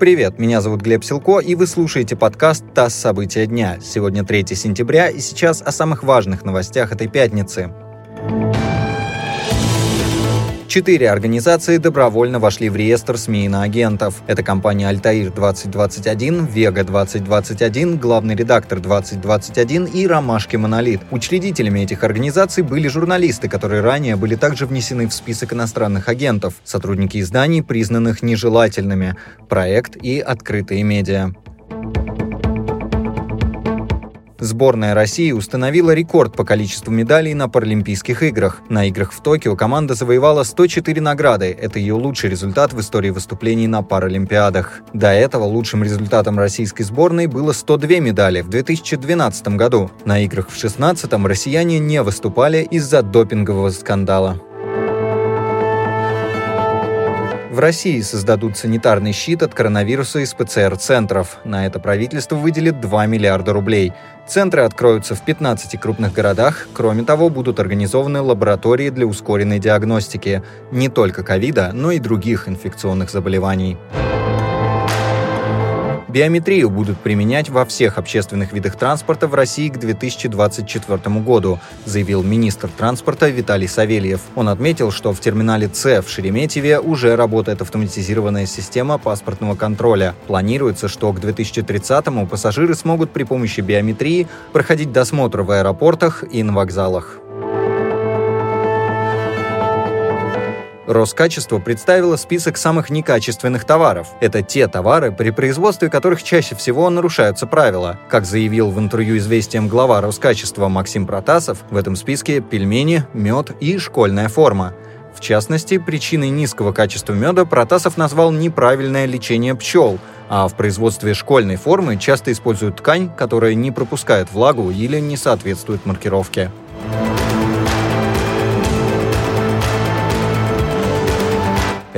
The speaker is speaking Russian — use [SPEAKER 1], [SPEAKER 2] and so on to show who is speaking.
[SPEAKER 1] Привет, меня зовут Глеб Силко, и вы слушаете подкаст «ТАСС. События дня». Сегодня 3 сентября, и сейчас о самых важных новостях этой пятницы. Четыре организации добровольно вошли в реестр СМИ агентов. Это компания «Альтаир 2021», «Вега 2021», главный редактор 2021 и «Ромашки Монолит». Учредителями этих организаций были журналисты, которые ранее были также внесены в список иностранных агентов, сотрудники изданий, признанных нежелательными, проект и открытые медиа. Сборная России установила рекорд по количеству медалей на Паралимпийских играх. На играх в Токио команда завоевала 104 награды. Это ее лучший результат в истории выступлений на Паралимпиадах. До этого лучшим результатом российской сборной было 102 медали в 2012 году. На играх в 2016 россияне не выступали из-за допингового скандала. В России создадут санитарный щит от коронавируса из ПЦР-центров. На это правительство выделит 2 миллиарда рублей. Центры откроются в 15 крупных городах. Кроме того, будут организованы лаборатории для ускоренной диагностики не только ковида, но и других инфекционных заболеваний. Биометрию будут применять во всех общественных видах транспорта в России к 2024 году, заявил министр транспорта Виталий Савельев. Он отметил, что в терминале С в Шереметьеве уже работает автоматизированная система паспортного контроля. Планируется, что к 2030-му пассажиры смогут при помощи биометрии проходить досмотр в аэропортах и на вокзалах. Роскачество представило список самых некачественных товаров. Это те товары, при производстве которых чаще всего нарушаются правила. Как заявил в интервью «Известиям» глава Роскачества Максим Протасов, в этом списке пельмени, мед и школьная форма. В частности, причиной низкого качества меда Протасов назвал неправильное лечение пчел, а в производстве школьной формы часто используют ткань, которая не пропускает влагу или не соответствует маркировке.